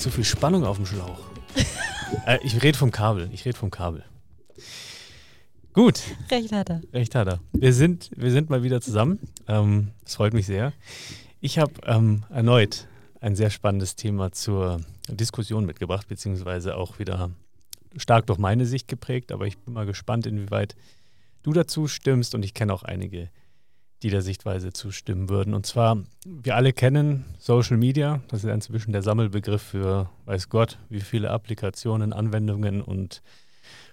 Zu viel Spannung auf dem Schlauch. äh, ich rede vom Kabel. Ich rede vom Kabel. Gut, Recht hat er. recht hat er. Wir sind, wir sind mal wieder zusammen. Ähm, das freut mich sehr. Ich habe ähm, erneut ein sehr spannendes Thema zur Diskussion mitgebracht, beziehungsweise auch wieder stark durch meine Sicht geprägt. Aber ich bin mal gespannt, inwieweit du dazu stimmst. Und ich kenne auch einige, die der Sichtweise zustimmen würden. Und zwar, wir alle kennen Social Media. Das ist inzwischen der Sammelbegriff für, weiß Gott, wie viele Applikationen, Anwendungen und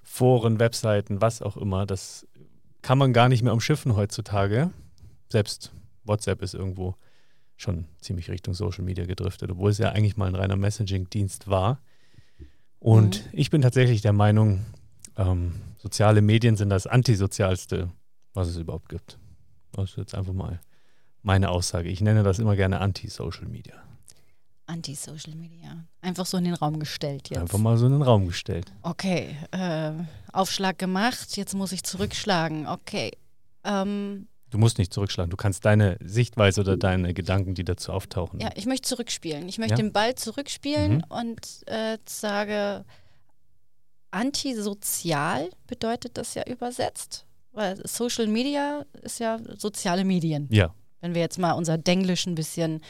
Foren, Webseiten, was auch immer. Das kann man gar nicht mehr umschiffen heutzutage. Selbst WhatsApp ist irgendwo schon ziemlich Richtung Social Media gedriftet, obwohl es ja eigentlich mal ein reiner Messaging-Dienst war. Und Mhm. ich bin tatsächlich der Meinung, ähm, soziale Medien sind das antisozialste, was es überhaupt gibt. Das ist jetzt einfach mal meine Aussage. Ich nenne das immer gerne Anti-Social Media. Anti-Social Media. Einfach so in den Raum gestellt jetzt. Einfach mal so in den Raum gestellt. Okay, äh, Aufschlag gemacht, jetzt muss ich zurückschlagen. Okay. Ähm, Du musst nicht zurückschlagen. Du kannst deine Sichtweise oder deine Gedanken, die dazu auftauchen. ja, ich möchte zurückspielen. Ich möchte Ja. den Ball zurückspielen Mhm. und äh, sage, antisozial bedeutet das ja übersetzt. Weil Social Media ist ja soziale Medien. ja. Wenn wir jetzt mal unser Denglisch ein bisschen,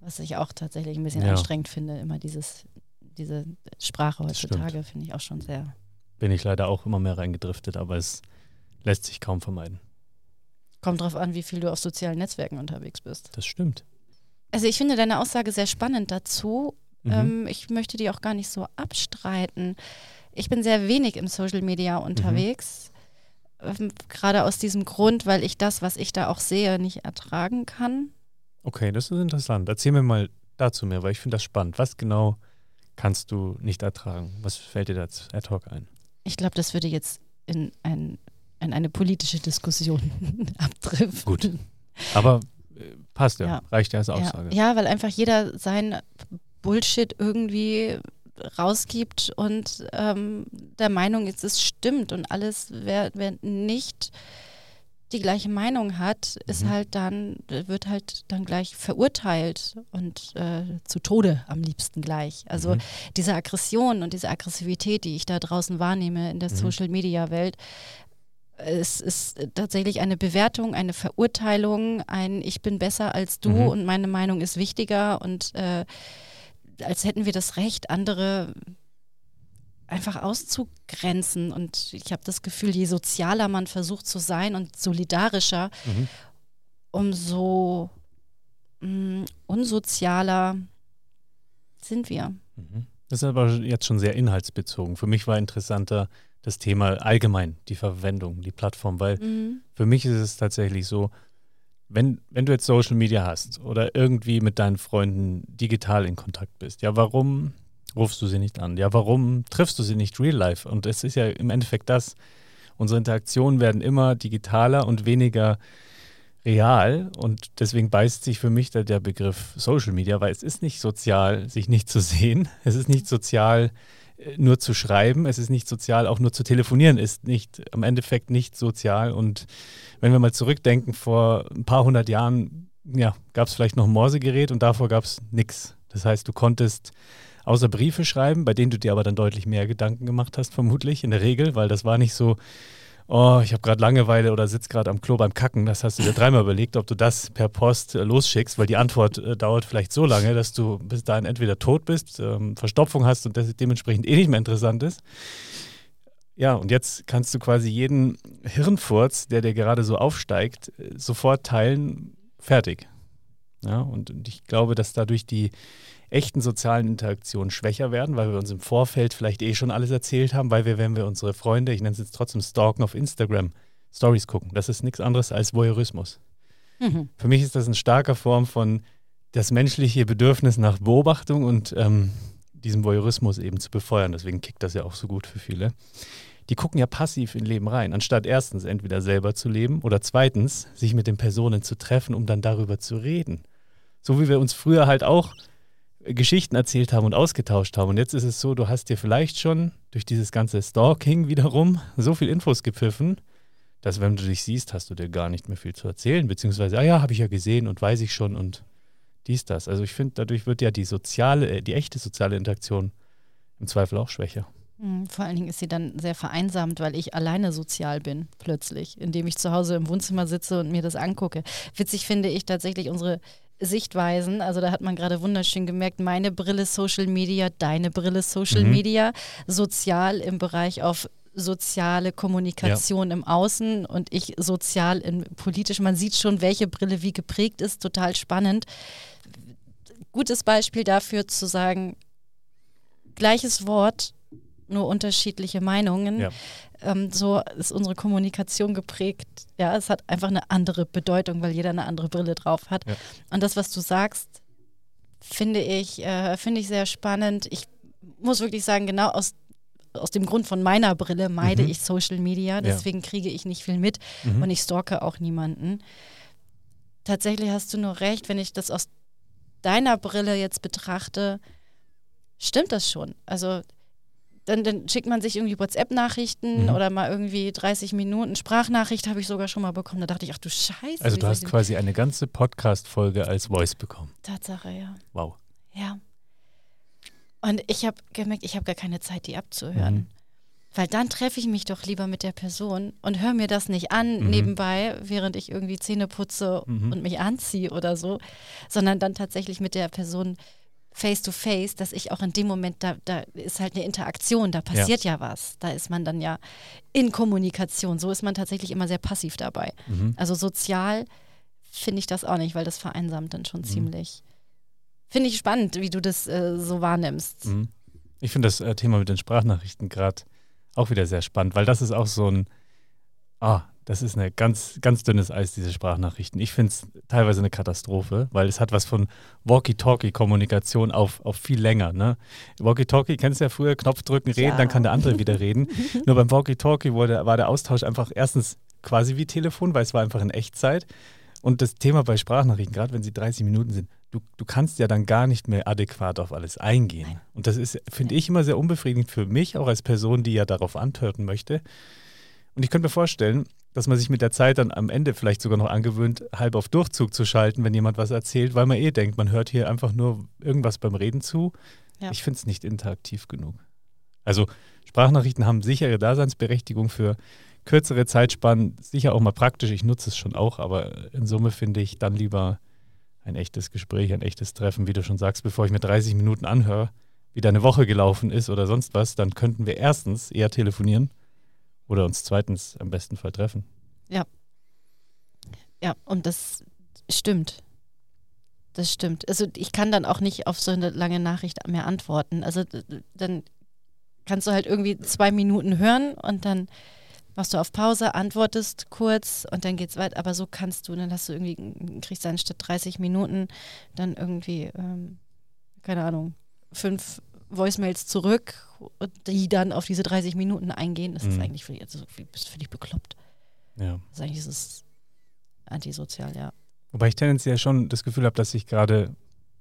was ich auch tatsächlich ein bisschen Ja. anstrengend finde, immer dieses, diese Sprache heutzutage finde ich auch schon sehr. bin ich leider auch immer mehr reingedriftet, aber es lässt sich kaum vermeiden. Kommt drauf an, wie viel du auf sozialen Netzwerken unterwegs bist. Das stimmt. Also ich finde deine Aussage sehr spannend dazu. Mhm. Ähm, ich möchte die auch gar nicht so abstreiten. Ich bin sehr wenig im Social Media unterwegs. Ähm, gerade aus diesem Grund, weil ich das, was ich da auch sehe, nicht ertragen kann. Okay, das ist interessant. Erzähl mir mal dazu mehr, weil ich finde das spannend. Was genau kannst du nicht ertragen? Was fällt dir da ad hoc ein? Ich glaube, das würde jetzt in, ein, in eine politische Diskussion abdriften. Gut. Aber äh, passt ja. Ja. Reicht ja als Ja, Aussage. ja, weil einfach jeder sein Bullshit irgendwie rausgibt und ähm, der Meinung ist, es stimmt und alles, wer, wer nicht die gleiche Meinung hat, ist Mhm. halt dann, wird halt dann gleich verurteilt und äh, zu Tode am liebsten gleich. Also Mhm. diese Aggression und diese Aggressivität, die ich da draußen wahrnehme in der Mhm. Social-Media-Welt, es ist tatsächlich eine Bewertung, eine Verurteilung, ein Ich bin besser als du Mhm. und meine Meinung ist wichtiger und äh, als hätten wir das Recht, andere einfach auszugrenzen. Und ich habe das Gefühl, je sozialer man versucht zu sein und solidarischer, Mhm. umso mh, unsozialer sind wir. Mhm. Das ist aber jetzt schon sehr inhaltsbezogen. Für mich war interessanter das Thema allgemein, die Verwendung, die Plattform, weil Mhm. Für mich ist es tatsächlich so, wenn, wenn du jetzt Social Media hast oder irgendwie mit deinen Freunden digital in Kontakt bist, ja, warum rufst du sie nicht an? Ja, warum triffst du sie nicht real life? Und es ist ja im Endeffekt das, unsere Interaktionen werden immer digitaler und weniger real und deswegen beißt sich für mich da der Begriff Social Media, weil es ist nicht sozial, sich nicht zu sehen. Es ist nicht sozial, nur zu schreiben. Es ist nicht sozial, auch nur zu telefonieren ist nicht im Endeffekt nicht sozial. Und wenn wir mal zurückdenken, vor ein paar hundert Jahren ja, gab es vielleicht noch ein Morsegerät und davor gab es nichts. Das heißt, du konntest außer Briefe schreiben, bei denen du dir aber dann deutlich mehr Gedanken gemacht hast, vermutlich in der Regel, weil das war nicht so, oh, ich habe gerade Langeweile oder sitze gerade am Klo beim Kacken. Das hast du dir dreimal überlegt, ob du das per Post äh, losschickst, weil die Antwort äh, dauert vielleicht so lange, dass du bis dahin entweder tot bist, ähm, Verstopfung hast und das dementsprechend eh nicht mehr interessant ist. Ja, und jetzt kannst du quasi jeden Hirnfurz, der dir gerade so aufsteigt, äh, sofort teilen, fertig. Ja, und, und ich glaube, dass dadurch die echten sozialen Interaktionen schwächer werden, weil wir uns im Vorfeld vielleicht eh schon alles erzählt haben, weil wir, wenn wir unsere Freunde, ich nenne es jetzt trotzdem Stalken auf Instagram, Stories gucken. Das ist nichts anderes als Voyeurismus. Mhm. Für mich ist das eine starke Form von das menschliche Bedürfnis nach Beobachtung und ähm, diesem Voyeurismus eben zu befeuern. Deswegen kickt das ja auch so gut für viele. Die gucken ja passiv in Leben rein, anstatt erstens entweder selber zu leben oder zweitens sich mit den Personen zu treffen, um dann darüber zu reden. So wie wir uns früher halt auch Geschichten erzählt haben und ausgetauscht haben. Und jetzt ist es so, du hast dir vielleicht schon durch dieses ganze Stalking wiederum so viel Infos gepfiffen, dass wenn du dich siehst, hast du dir gar nicht mehr viel zu erzählen, beziehungsweise, ah ja, habe ich ja gesehen und weiß ich schon und dies, das. Also ich finde, dadurch wird ja die soziale, äh, die echte soziale Interaktion im Zweifel auch schwächer. Hm, vor allen Dingen ist sie dann sehr vereinsamt, weil ich alleine sozial bin, plötzlich, indem ich zu Hause im Wohnzimmer sitze und mir das angucke. Witzig finde ich tatsächlich unsere Sichtweisen. Also da hat man gerade wunderschön gemerkt, meine Brille Social Media, deine Brille Social mhm. Media, sozial im Bereich auf soziale Kommunikation ja. im Außen und ich sozial in politisch. Man sieht schon, welche Brille wie geprägt ist, total spannend. Gutes Beispiel dafür zu sagen, gleiches Wort, nur unterschiedliche Meinungen. Ja. Ähm, so ist unsere Kommunikation geprägt. Ja, es hat einfach eine andere Bedeutung, weil jeder eine andere Brille drauf hat. Ja. Und das, was du sagst, finde ich, äh, finde ich sehr spannend. Ich muss wirklich sagen, genau aus aus dem Grund von meiner Brille meide mhm. ich Social Media, deswegen ja. kriege ich nicht viel mit mhm. und ich stalke auch niemanden. Tatsächlich hast du nur recht, wenn ich das aus deiner Brille jetzt betrachte, stimmt das schon. Also dann, dann schickt man sich irgendwie WhatsApp-Nachrichten mhm. oder mal irgendwie 30 Minuten Sprachnachricht habe ich sogar schon mal bekommen. Da dachte ich, ach du Scheiße. Also du hast quasi eine ganze Podcast-Folge als Voice bekommen. Tatsache, ja. Wow. Ja. Und ich habe gemerkt, ich habe gar keine Zeit, die abzuhören. Mhm. Weil dann treffe ich mich doch lieber mit der Person und höre mir das nicht an mhm. nebenbei, während ich irgendwie Zähne putze mhm. und mich anziehe oder so, sondern dann tatsächlich mit der Person face to face, dass ich auch in dem Moment, da, da ist halt eine Interaktion, da passiert ja. ja was. Da ist man dann ja in Kommunikation. So ist man tatsächlich immer sehr passiv dabei. Mhm. Also sozial finde ich das auch nicht, weil das vereinsamt dann schon mhm. ziemlich. Finde ich spannend, wie du das äh, so wahrnimmst. Mhm. Ich finde das äh, Thema mit den Sprachnachrichten gerade auch wieder sehr spannend, weil das ist auch so ein, ah, das ist eine ganz, ganz dünnes Eis, diese Sprachnachrichten. Ich finde es teilweise eine Katastrophe, weil es hat was von Walkie-Talkie-Kommunikation auf, auf viel länger. Ne? Walkie-Talkie, kennst du ja früher, Knopf drücken, reden, ja. dann kann der andere wieder reden. Nur beim Walkie-Talkie war der Austausch einfach erstens quasi wie Telefon, weil es war einfach in Echtzeit. Und das Thema bei Sprachnachrichten, gerade wenn sie 30 Minuten sind, du, du kannst ja dann gar nicht mehr adäquat auf alles eingehen. Und das ist, finde ich, immer sehr unbefriedigend für mich, auch als Person, die ja darauf antworten möchte. Und ich könnte mir vorstellen, dass man sich mit der Zeit dann am Ende vielleicht sogar noch angewöhnt, halb auf Durchzug zu schalten, wenn jemand was erzählt, weil man eh denkt, man hört hier einfach nur irgendwas beim Reden zu. Ja. Ich finde es nicht interaktiv genug. Also Sprachnachrichten haben sichere Daseinsberechtigung für kürzere Zeitspannen, sicher auch mal praktisch. Ich nutze es schon auch, aber in Summe finde ich dann lieber ein echtes Gespräch, ein echtes Treffen, wie du schon sagst, bevor ich mir 30 Minuten anhöre, wie deine Woche gelaufen ist oder sonst was, dann könnten wir erstens eher telefonieren oder uns zweitens am besten Fall treffen. Ja. Ja, und das stimmt. Das stimmt. Also ich kann dann auch nicht auf so eine lange Nachricht mehr antworten. Also dann kannst du halt irgendwie zwei Minuten hören und dann machst du auf Pause, antwortest kurz und dann geht's weiter. Aber so kannst du, dann hast du irgendwie, kriegst dann statt 30 Minuten dann irgendwie, ähm, keine Ahnung, fünf Voicemails zurück, die dann auf diese 30 Minuten eingehen. Das mhm. ist eigentlich völlig, also, bist völlig bekloppt. Ja. Das ist eigentlich dieses antisozial, ja. Wobei ich tendenziell schon das Gefühl habe, dass sich gerade,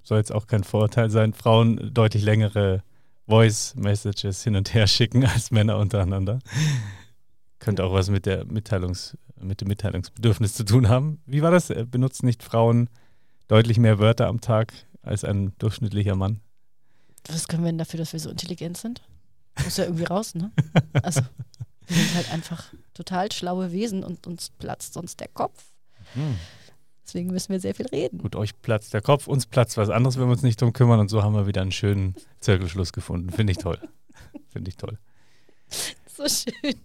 soll jetzt auch kein Vorurteil sein, Frauen deutlich längere Voice-Messages hin und her schicken als Männer untereinander. Könnte auch was mit der Mitteilungs, mit dem Mitteilungsbedürfnis zu tun haben. Wie war das? Benutzen nicht Frauen deutlich mehr Wörter am Tag als ein durchschnittlicher Mann? Was können wir denn dafür, dass wir so intelligent sind? Muss ja irgendwie raus, ne? Also, wir sind halt einfach total schlaue Wesen und uns platzt sonst der Kopf. Mhm. Deswegen müssen wir sehr viel reden. Gut, euch platzt der Kopf, uns platzt was anderes, wenn wir uns nicht drum kümmern. Und so haben wir wieder einen schönen Zirkelschluss gefunden. Finde ich toll. Finde ich toll. So schön.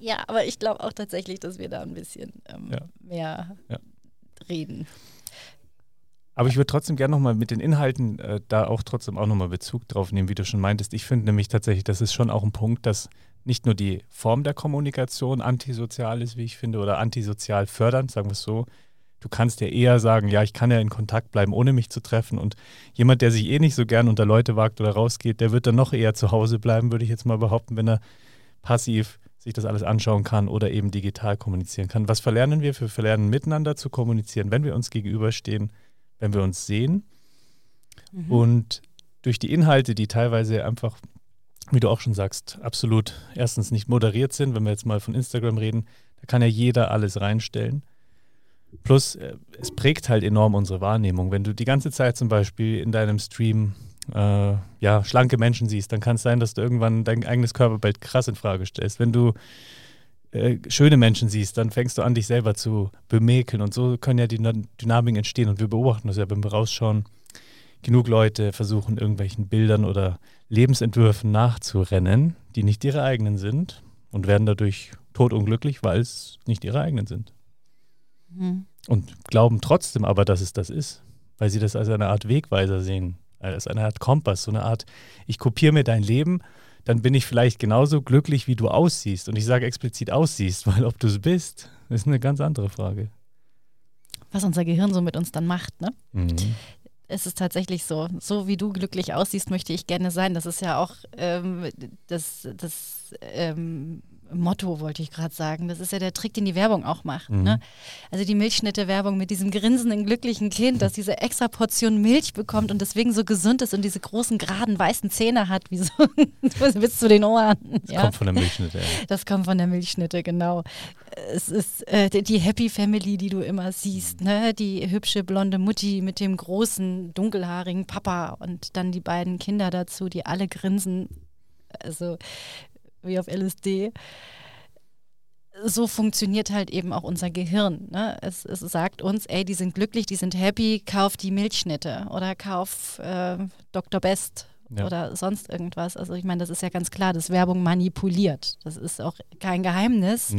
Ja, aber ich glaube auch tatsächlich, dass wir da ein bisschen ähm, ja. mehr ja. reden. Aber ich würde trotzdem gerne nochmal mit den Inhalten äh, da auch trotzdem auch nochmal Bezug drauf nehmen, wie du schon meintest. Ich finde nämlich tatsächlich, das ist schon auch ein Punkt, dass nicht nur die Form der Kommunikation antisozial ist, wie ich finde, oder antisozial fördernd, sagen wir es so. Du kannst ja eher sagen, ja, ich kann ja in Kontakt bleiben, ohne mich zu treffen. Und jemand, der sich eh nicht so gern unter Leute wagt oder rausgeht, der wird dann noch eher zu Hause bleiben, würde ich jetzt mal behaupten, wenn er passiv sich das alles anschauen kann oder eben digital kommunizieren kann. Was verlernen wir? Wir verlernen miteinander zu kommunizieren, wenn wir uns gegenüberstehen, wenn wir uns sehen. Mhm. Und durch die Inhalte, die teilweise einfach wie du auch schon sagst, absolut erstens nicht moderiert sind, wenn wir jetzt mal von Instagram reden, da kann ja jeder alles reinstellen. Plus, äh, es prägt halt enorm unsere Wahrnehmung. Wenn du die ganze Zeit zum Beispiel in deinem Stream äh, ja, schlanke Menschen siehst, dann kann es sein, dass du irgendwann dein eigenes Körperbild krass in Frage stellst. Wenn du äh, schöne Menschen siehst, dann fängst du an, dich selber zu bemäkeln. Und so können ja die Dynamiken entstehen. Und wir beobachten das ja, wenn wir rausschauen. Genug Leute versuchen, irgendwelchen Bildern oder Lebensentwürfen nachzurennen, die nicht ihre eigenen sind und werden dadurch totunglücklich, weil es nicht ihre eigenen sind. Mhm. Und glauben trotzdem aber, dass es das ist, weil sie das als eine Art Wegweiser sehen, als eine Art Kompass, so eine Art, ich kopiere mir dein Leben, dann bin ich vielleicht genauso glücklich, wie du aussiehst. Und ich sage explizit aussiehst, weil ob du es bist, ist eine ganz andere Frage. Was unser Gehirn so mit uns dann macht, ne? Mhm es ist tatsächlich so. So wie du glücklich aussiehst, möchte ich gerne sein. Das ist ja auch ähm, das, das ähm, Motto, wollte ich gerade sagen. Das ist ja der Trick, den die Werbung auch macht. Mhm. Ne? Also die Milchschnitte-Werbung mit diesem grinsenden, glücklichen Kind, das diese extra Portion Milch bekommt und deswegen so gesund ist und diese großen, geraden, weißen Zähne hat, wie so bis zu den Ohren. Das ja. kommt von der Milchschnitte. Ja. Das kommt von der Milchschnitte, genau. Es ist äh, die Happy Family, die du immer siehst. Ne? Die hübsche blonde Mutti mit dem großen, dunkelhaarigen Papa und dann die beiden Kinder dazu, die alle grinsen. Also wie auf LSD. So funktioniert halt eben auch unser Gehirn. Ne? Es, es, sagt uns, ey, die sind glücklich, die sind happy, kauf die Milchschnitte oder kauf äh, Dr. Best ja. oder sonst irgendwas. Also ich meine, das ist ja ganz klar, dass Werbung manipuliert. Das ist auch kein Geheimnis.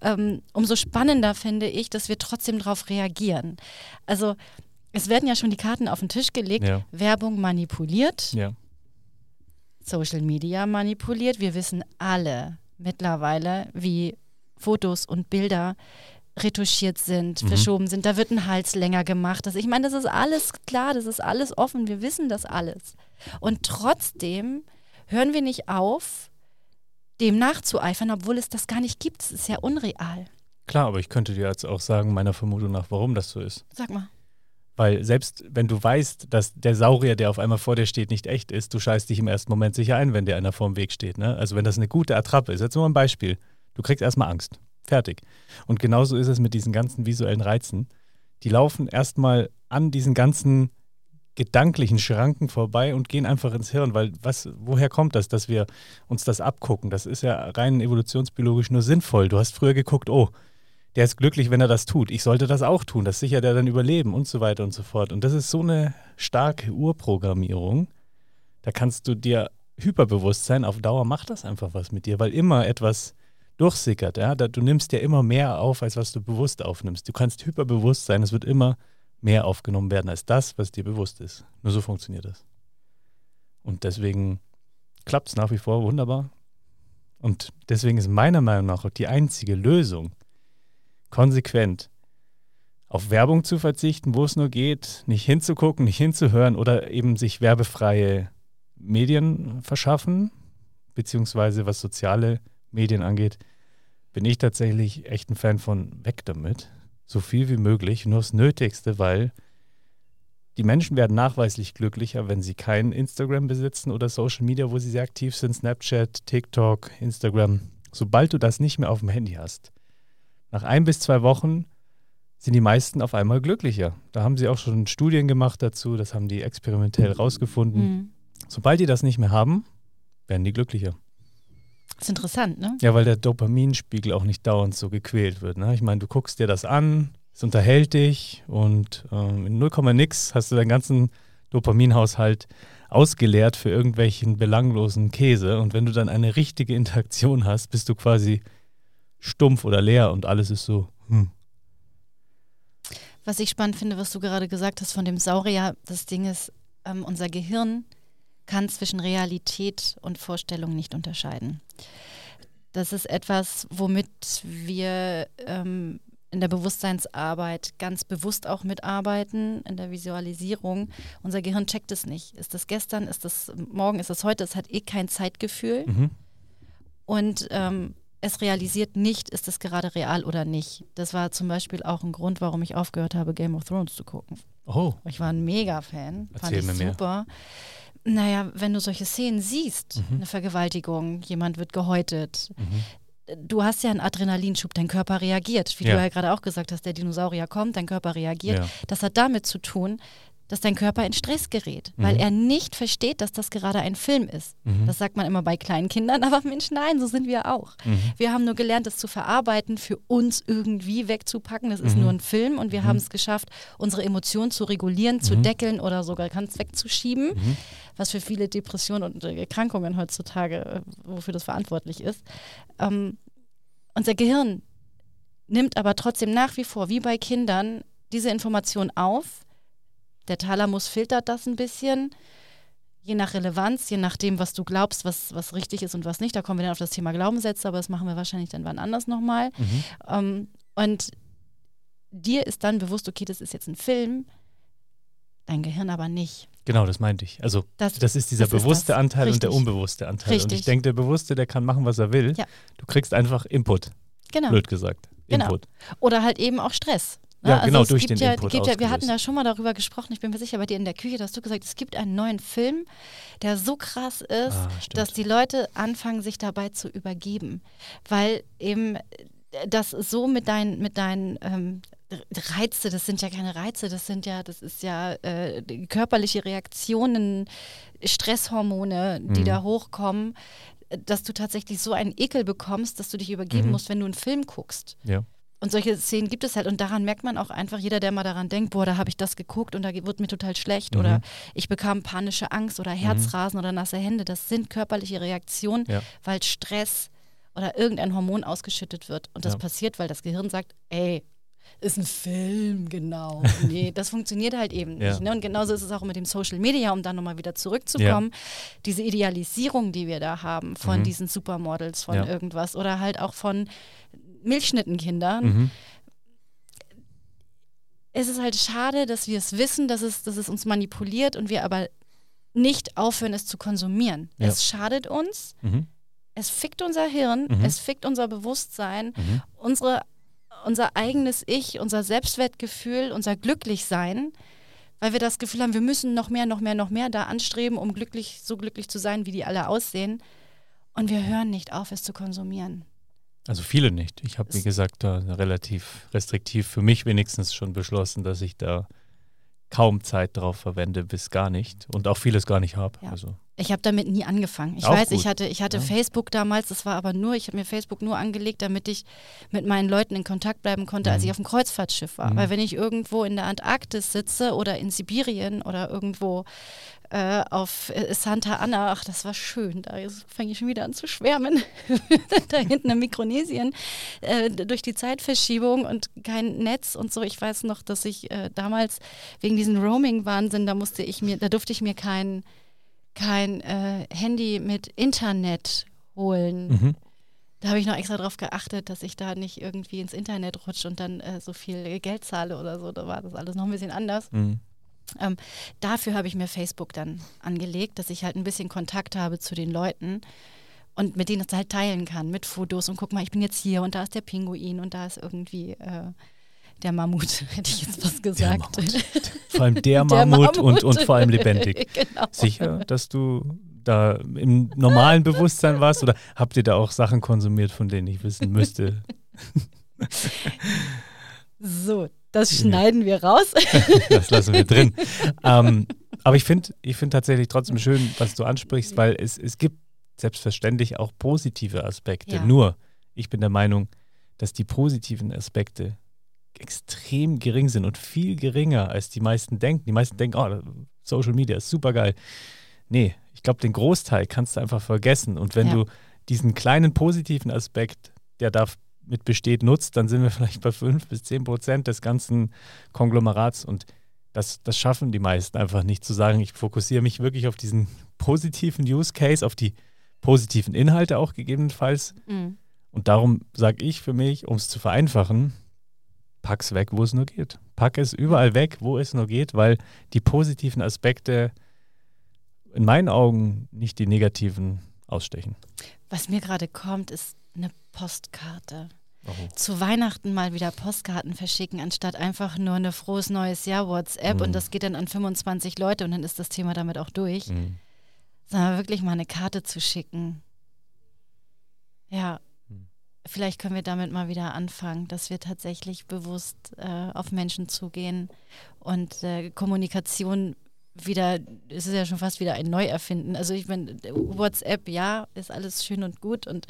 Ähm, umso spannender finde ich, dass wir trotzdem darauf reagieren. Also es werden ja schon die Karten auf den Tisch gelegt, ja. Werbung manipuliert. Ja. Social Media manipuliert. Wir wissen alle mittlerweile, wie Fotos und Bilder retuschiert sind, mhm. verschoben sind. Da wird ein Hals länger gemacht. Das, ich meine, das ist alles klar, das ist alles offen. Wir wissen das alles. Und trotzdem hören wir nicht auf, dem nachzueifern, obwohl es das gar nicht gibt. Es ist ja unreal. Klar, aber ich könnte dir jetzt auch sagen, meiner Vermutung nach, warum das so ist. Sag mal. Weil selbst wenn du weißt, dass der Saurier, der auf einmal vor dir steht, nicht echt ist, du scheißt dich im ersten Moment sicher ein, wenn der einer vor dem Weg steht. Ne? Also wenn das eine gute Attrappe ist. Jetzt nur ein Beispiel. Du kriegst erstmal Angst. Fertig. Und genauso ist es mit diesen ganzen visuellen Reizen. Die laufen erstmal an diesen ganzen gedanklichen Schranken vorbei und gehen einfach ins Hirn, weil was, woher kommt das, dass wir uns das abgucken? Das ist ja rein evolutionsbiologisch nur sinnvoll. Du hast früher geguckt, oh, der ist glücklich, wenn er das tut. Ich sollte das auch tun. Das sichert er dann Überleben und so weiter und so fort. Und das ist so eine starke Urprogrammierung. Da kannst du dir hyperbewusst sein. Auf Dauer macht das einfach was mit dir, weil immer etwas durchsickert. Ja? Du nimmst ja immer mehr auf, als was du bewusst aufnimmst. Du kannst hyperbewusst sein. Es wird immer mehr aufgenommen werden als das, was dir bewusst ist. Nur so funktioniert das. Und deswegen klappt es nach wie vor wunderbar. Und deswegen ist meiner Meinung nach die einzige Lösung, konsequent auf Werbung zu verzichten, wo es nur geht, nicht hinzugucken, nicht hinzuhören oder eben sich werbefreie Medien verschaffen, beziehungsweise was soziale Medien angeht, bin ich tatsächlich echt ein Fan von weg damit. So viel wie möglich, nur das Nötigste, weil die Menschen werden nachweislich glücklicher, wenn sie kein Instagram besitzen oder Social Media, wo sie sehr aktiv sind, Snapchat, TikTok, Instagram. Sobald du das nicht mehr auf dem Handy hast, nach ein bis zwei Wochen sind die meisten auf einmal glücklicher. Da haben sie auch schon Studien gemacht dazu, das haben die experimentell rausgefunden. Mhm. Sobald die das nicht mehr haben, werden die glücklicher. Das ist interessant, ne? Ja, weil der Dopaminspiegel auch nicht dauernd so gequält wird. Ne? Ich meine, du guckst dir das an, es unterhält dich und ähm, in 0, nix hast du deinen ganzen Dopaminhaushalt ausgeleert für irgendwelchen belanglosen Käse. Und wenn du dann eine richtige Interaktion hast, bist du quasi stumpf oder leer und alles ist so. Hm. Was ich spannend finde, was du gerade gesagt hast von dem Saurier, das Ding ist, ähm, unser Gehirn kann zwischen Realität und Vorstellung nicht unterscheiden. Das ist etwas, womit wir ähm, in der Bewusstseinsarbeit ganz bewusst auch mitarbeiten, in der Visualisierung. Unser Gehirn checkt es nicht. Ist das gestern, ist das morgen, ist das heute? Es hat eh kein Zeitgefühl. Mhm. Und ähm, es realisiert nicht, ist es gerade real oder nicht. Das war zum Beispiel auch ein Grund, warum ich aufgehört habe, Game of Thrones zu gucken. Oh, Ich war ein Mega-Fan, fand ich mir mehr. super. Naja, wenn du solche Szenen siehst, Mhm. eine Vergewaltigung, jemand wird gehäutet, mhm. du hast ja einen Adrenalinschub, dein Körper reagiert. Wie Ja. du ja gerade auch gesagt hast, der Dinosaurier kommt, dein Körper reagiert. Ja. Das hat damit zu tun, dass dein Körper in Stress gerät, weil Mhm. er nicht versteht, dass das gerade ein Film ist. Mhm. Das sagt man immer bei kleinen Kindern, aber Mensch, nein, so sind wir auch. Mhm. Wir haben nur gelernt, das zu verarbeiten, für uns irgendwie wegzupacken. Das ist Mhm. nur ein Film und wir Mhm. haben es geschafft, unsere Emotionen zu regulieren, zu Mhm. deckeln oder sogar ganz wegzuschieben, was für viele Depressionen und äh, Erkrankungen heutzutage, äh, wofür das verantwortlich ist. Ähm, unser Gehirn nimmt aber trotzdem nach wie vor, wie bei Kindern, diese Information auf. Der Thalamus filtert das ein bisschen, je nach Relevanz, je nachdem, was du glaubst, was, was richtig ist und was nicht. Da kommen wir dann auf das Thema Glaubenssätze, aber das machen wir wahrscheinlich dann wann anders nochmal. Mhm. Ähm, und dir ist dann bewusst, okay, das ist jetzt ein Film, dein Gehirn aber nicht. Genau, das meinte ich. Also Das, das ist dieser Das ist bewusste das. Anteil und der Richtig. unbewusste Anteil. Und ich Richtig. denke, der bewusste, der kann machen, was er will. Ja. Du kriegst einfach Input, genau. blöd gesagt. Genau. Input. Oder halt eben auch Stress. Ne? Ja, genau, es durch den ja, Input gibt ja, Wir hatten da schon mal darüber gesprochen, ich bin mir sicher, bei dir in der Küche, da hast du gesagt, es gibt einen neuen Film, der so krass ist, Ah, dass die Leute anfangen, sich dabei zu übergeben. Weil eben äh, das so mit deinen, mit deinen ähm, Reize, das sind ja keine Reize, das sind ja, das ist ja äh, körperliche Reaktionen, Stresshormone, die Mhm. da hochkommen, äh, dass du tatsächlich so einen Ekel bekommst, dass du dich übergeben Mhm. musst, wenn du einen Film guckst. Ja. Und solche Szenen gibt es halt. Und daran merkt man auch einfach, jeder, der mal daran denkt, boah, da habe ich das geguckt und da wird mir total schlecht Mhm. oder ich bekam panische Angst oder Herzrasen oder nasse Hände. Das sind körperliche Reaktionen, Ja. weil Stress oder irgendein Hormon ausgeschüttet wird. Und das Ja. passiert, weil das Gehirn sagt, ey, ist ein Film, genau. Nee, das funktioniert halt eben Ja. nicht. Ne? Und genauso ist es auch mit dem Social Media, um dann nochmal wieder zurückzukommen. Diese Idealisierung, die wir da haben von Mhm. diesen Supermodels, von Ja. irgendwas oder halt auch von Milchschnittenkindern. Mhm. Es ist halt schade, dass wir es wissen, dass es, dass es uns manipuliert und wir aber nicht aufhören, es zu konsumieren. Ja. Es schadet uns, Mhm. es fickt unser Hirn, Mhm. es fickt unser Bewusstsein, Mhm. unsere, unser eigenes Ich, unser Selbstwertgefühl, unser Glücklichsein, weil wir das Gefühl haben, wir müssen noch mehr, noch mehr, noch mehr da anstreben, um glücklich, so glücklich zu sein, wie die alle aussehen. Und wir hören nicht auf, es zu konsumieren. Also viele nicht. Ich habe, wie Es- gesagt, da relativ restriktiv für mich wenigstens schon beschlossen, dass ich da kaum Zeit drauf verwende, bis gar nicht. Und auch vieles gar nicht habe. Ja. Also, Ich habe damit nie angefangen. Ich Auch weiß, gut. ich hatte, ich hatte Ja. Facebook damals, das war aber nur, ich habe mir Facebook nur angelegt, damit ich mit meinen Leuten in Kontakt bleiben konnte, als Mhm. ich auf dem Kreuzfahrtschiff war. Mhm. Weil wenn ich irgendwo in der Antarktis sitze oder in Sibirien oder irgendwo äh, auf äh, Santa Ana, ach, das war schön, da fange ich schon wieder an zu schwärmen. da hinten in Mikronesien, äh, durch die Zeitverschiebung und kein Netz und so. Ich weiß noch, dass ich äh, damals wegen diesem Roaming-Wahnsinn, da musste ich mir, da durfte ich mir kein kein äh, Handy mit Internet holen. mhm. Da habe ich noch extra darauf geachtet, dass ich da nicht irgendwie ins Internet rutsche und dann äh, so viel Geld zahle oder so. Da war das alles noch ein bisschen anders. Mhm. Dafür habe ich mir Facebook dann angelegt, dass ich halt ein bisschen Kontakt habe zu den Leuten und mit denen es halt teilen kann, mit Fotos und guck mal, ich bin jetzt hier und da ist der Pinguin und da ist irgendwie äh, der Mammut, hätte ich jetzt was gesagt. Vor allem der Der Mammut, Und, Mammut. und vor allem lebendig. genau. Sicher, dass du da im normalen Bewusstsein warst oder habt ihr da auch Sachen konsumiert, von denen ich wissen müsste? So, das schneiden wir raus. Das lassen wir drin. ähm, aber ich finde ich find tatsächlich trotzdem schön, was du ansprichst, weil es, es gibt selbstverständlich auch positive Aspekte. Ja. Nur, ich bin der Meinung, dass die positiven Aspekte extrem gering sind und viel geringer, als die meisten denken. Die meisten denken, oh, Social Media ist super geil. Nee, ich glaube, den Großteil kannst du einfach vergessen. Und wenn Ja. du diesen kleinen positiven Aspekt, der da mit besteht, nutzt, dann sind wir vielleicht bei 5 bis 10 Prozent des ganzen Konglomerats. Und das, das schaffen die meisten einfach nicht zu sagen, ich fokussiere mich wirklich auf diesen positiven Use Case, auf die positiven Inhalte auch gegebenenfalls. Mhm. Und darum sage ich für mich, um es zu vereinfachen, pack es weg, wo es nur geht. Pack es überall weg, wo es nur geht, weil die positiven Aspekte in meinen Augen nicht die negativen ausstechen. Was mir gerade kommt, ist eine Postkarte. Warum? Zu Weihnachten mal wieder Postkarten verschicken, anstatt einfach nur eine frohes neues Jahr WhatsApp mhm. und das geht dann an 25 Leute und dann ist das Thema damit auch durch. Mhm. Sondern wirklich mal eine Karte zu schicken. Ja. Vielleicht können wir damit mal wieder anfangen, dass wir tatsächlich bewusst äh, auf Menschen zugehen und äh, Kommunikation wieder, es ist ja schon fast wieder ein Neuerfinden. Also ich meine, WhatsApp, ja, ist alles schön und gut und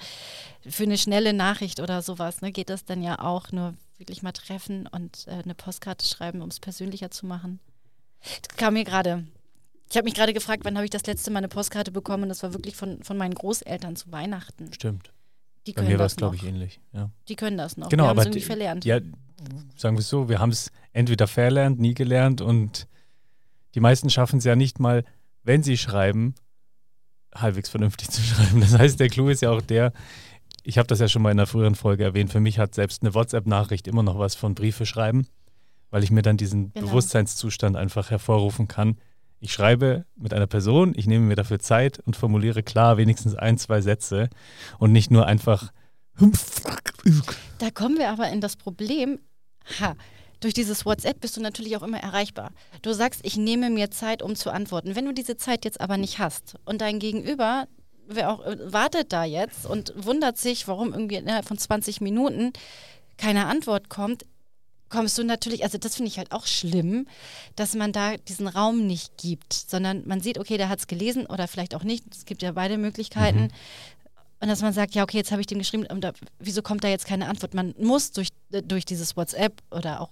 für eine schnelle Nachricht oder sowas, ne, geht das dann ja auch nur wirklich mal treffen und äh, eine Postkarte schreiben, um es persönlicher zu machen. Das kam mir gerade. Ich habe mich gerade gefragt, wann habe ich das letzte Mal eine Postkarte bekommen und das war wirklich von, von meinen Großeltern zu Weihnachten. Stimmt. Die können Bei mir war es, glaube ich, ähnlich. Ja. Die können das noch. Genau, wir haben es irgendwie verlernt. Ja, sagen wir es so, wir haben es entweder verlernt, nie gelernt und die meisten schaffen es ja nicht mal, wenn sie schreiben, halbwegs vernünftig zu schreiben. Das heißt, der Clou ist ja auch der, ich habe das ja schon mal in einer früheren Folge erwähnt, für mich hat selbst eine WhatsApp-Nachricht immer noch was von Briefe schreiben, weil ich mir dann diesen genau. Bewusstseinszustand einfach hervorrufen kann. Ich schreibe mit einer Person, ich nehme mir dafür Zeit und formuliere klar wenigstens ein, zwei Sätze und nicht nur einfach. Da kommen wir aber in das Problem, ha, durch dieses WhatsApp bist du natürlich auch immer erreichbar. Du sagst, ich nehme mir Zeit, um zu antworten. Wenn du diese Zeit jetzt aber nicht hast und dein Gegenüber wer auch äh, wartet da jetzt und wundert sich, warum irgendwie innerhalb von 20 Minuten keine Antwort kommt, kommst du natürlich, also das finde ich halt auch schlimm, dass man da diesen Raum nicht gibt, sondern man sieht, okay, der hat es gelesen oder vielleicht auch nicht. Es gibt ja beide Möglichkeiten. Mhm. Und dass man sagt, ja, okay, jetzt habe ich dem geschrieben, da, wieso kommt da jetzt keine Antwort? Man muss durch, äh, durch dieses WhatsApp oder auch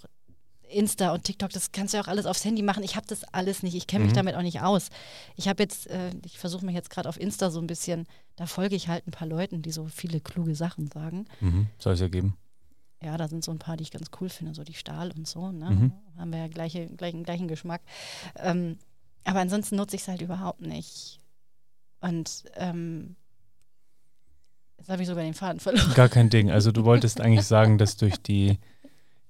Insta und TikTok, das kannst du ja auch alles aufs Handy machen. Ich habe das alles nicht. Ich kenne mich mhm. damit auch nicht aus. Ich habe jetzt, äh, ich versuche mich jetzt gerade auf Insta so ein bisschen, da folge ich halt ein paar Leuten, die so viele kluge Sachen sagen. Mhm. Soll es ja geben. Ja, da sind so ein paar, die ich ganz cool finde, so die Stahl und so. Ne? Mhm. Haben wir ja gleiche, gleichen, gleichen Geschmack. Ähm, aber ansonsten nutze ich es halt überhaupt nicht. Und ähm, jetzt habe ich sogar den Faden verloren. Gar kein Ding. Also du wolltest eigentlich sagen, dass durch die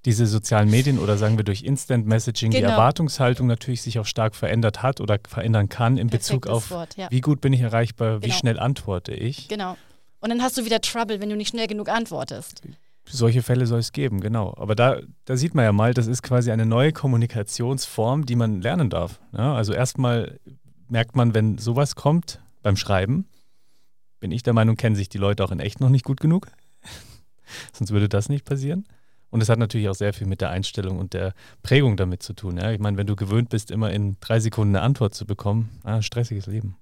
diese sozialen Medien oder sagen wir durch Instant Messaging genau. die Erwartungshaltung natürlich sich auch stark verändert hat oder verändern kann in Perfektes Bezug auf, Wort, ja. wie gut bin ich erreichbar, genau. wie schnell antworte ich. Genau. Und dann hast du wieder Trouble, wenn du nicht schnell genug antwortest. Solche Fälle soll es geben, genau. Aber da, da sieht man ja mal, das ist quasi eine neue Kommunikationsform, die man lernen darf. Ja, also erstmal merkt man, wenn sowas kommt beim Schreiben, bin ich der Meinung, kennen sich die Leute auch in echt noch nicht gut genug. Sonst würde das nicht passieren. Und es hat natürlich auch sehr viel mit der Einstellung und der Prägung damit zu tun. Ja? Ich meine, wenn du gewöhnt bist, immer in drei Sekunden eine Antwort zu bekommen, ah, stressiges Leben.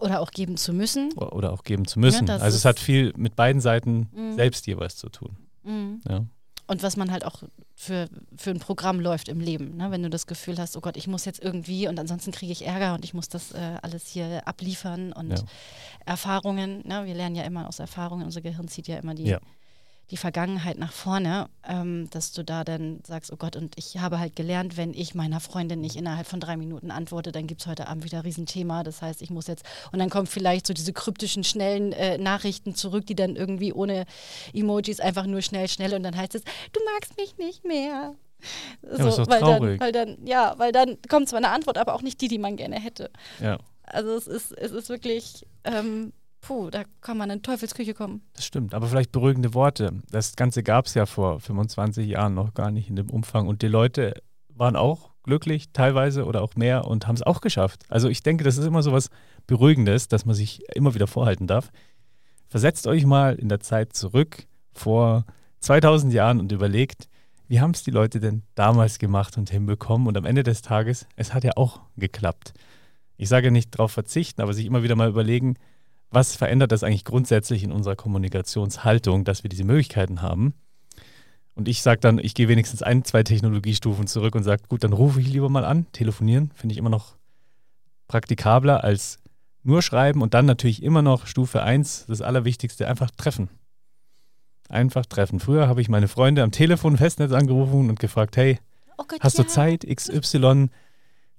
Oder auch geben zu müssen. Oder auch geben zu müssen. Ja, also es hat viel mit beiden Seiten mhm. selbst jeweils zu tun. Mhm. Ja. Und was man halt auch für, für ein Programm läuft im Leben. Ne? Wenn du das Gefühl hast, oh Gott, ich muss jetzt irgendwie und ansonsten kriege ich Ärger und ich muss das äh, alles hier abliefern und ja. Erfahrungen. Ne? Wir lernen ja immer aus Erfahrungen. Unser Gehirn zieht ja immer die, die Vergangenheit nach vorne, ähm, dass du da dann sagst, oh Gott, und ich habe halt gelernt, wenn ich meiner Freundin nicht innerhalb von drei Minuten antworte, dann gibt es heute Abend wieder ein Riesenthema. Das heißt, ich muss jetzt, und dann kommen vielleicht so diese kryptischen, schnellen äh, Nachrichten zurück, die dann irgendwie ohne Emojis einfach nur schnell, schnell und dann heißt es, du magst mich nicht mehr. So, ja, weil, dann, weil dann, ja, weil dann kommt zwar eine Antwort, aber auch nicht die, die man gerne hätte. Ja. Also es ist, es ist wirklich ähm, puh, da kann man in Teufelsküche kommen. Das stimmt, aber vielleicht beruhigende Worte. Das Ganze gab es ja vor 25 Jahren noch gar nicht in dem Umfang und die Leute waren auch glücklich teilweise oder auch mehr und haben es auch geschafft. Also ich denke, das ist immer so was Beruhigendes, dass man sich immer wieder vorhalten darf. Versetzt euch mal in der Zeit zurück vor 2000 Jahren und überlegt, wie haben es die Leute denn damals gemacht und hinbekommen? Und am Ende des Tages, es hat ja auch geklappt. Ich sage nicht darauf verzichten, aber sich immer wieder mal überlegen, was verändert das eigentlich grundsätzlich in unserer Kommunikationshaltung, dass wir diese Möglichkeiten haben? Und ich sage dann, ich gehe wenigstens ein, zwei Technologiestufen zurück und sage, gut, dann rufe ich lieber mal an. Telefonieren finde ich immer noch praktikabler als nur schreiben und dann natürlich immer noch Stufe 1, das Allerwichtigste, einfach treffen. Einfach treffen. Früher habe ich meine Freunde am Telefon Festnetz angerufen und gefragt, hey, Oh Gott, Hast ja. du Zeit, XY,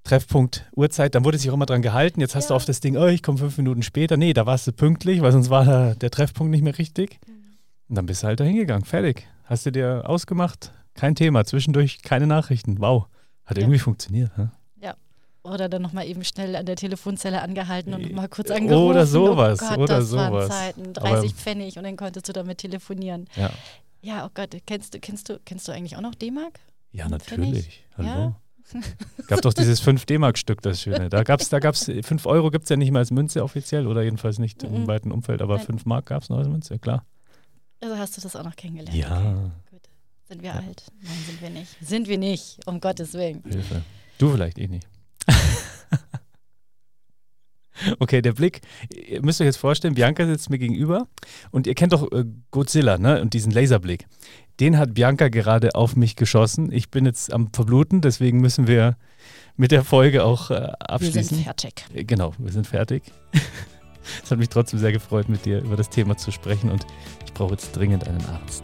Treffpunkt, Uhrzeit, dann wurde sich auch immer dran gehalten. Jetzt hast du Ja. auf das Ding, oh, ich komme fünf Minuten später. Nee, da warst du pünktlich, weil sonst war der, Treffpunkt nicht mehr richtig. Mhm. Und dann bist du halt da hingegangen. Fertig. Hast du dir ausgemacht? Kein Thema. Zwischendurch keine Nachrichten. Wow. Hat Ja. irgendwie funktioniert. Ne? Oder dann nochmal eben schnell an der Telefonzelle angehalten und Äh, mal kurz oder angerufen. sowas, Oh Gott, oder das waren sowas. Zeiten, Aber- 30 Pfennig und dann konntest du damit telefonieren. Ja. Ja, oh Gott, kennst du, kennst du, kennst du eigentlich auch noch D-Mark? Ja, natürlich. Hallo. Ja. Gab doch dieses 5 D-Mark-Stück, das Schöne. Da gab es da gab's 5 Euro, gibt es ja nicht mehr als Münze offiziell oder jedenfalls nicht im weiten Umfeld, aber Nein. 5 Mark gab es noch als Münze, klar. Also hast du das auch noch kennengelernt? Ja, Okay, gut. Sind wir Ja. alt? Nein, sind wir nicht. Sind wir nicht, um Gottes Willen. Hilfe. Du vielleicht eh nicht. Okay, der Blick, ihr müsst euch jetzt vorstellen, Bianca sitzt mir gegenüber und ihr kennt doch äh, Godzilla, ne? Und diesen Laserblick. Den hat Bianca gerade auf mich geschossen. Ich bin jetzt am Verbluten, deswegen müssen wir mit der Folge auch äh, Wir sind abschließen. fertig. Äh, Genau, wir sind fertig. Es hat mich trotzdem sehr gefreut, mit dir über das Thema zu sprechen und ich brauche jetzt dringend einen Arzt.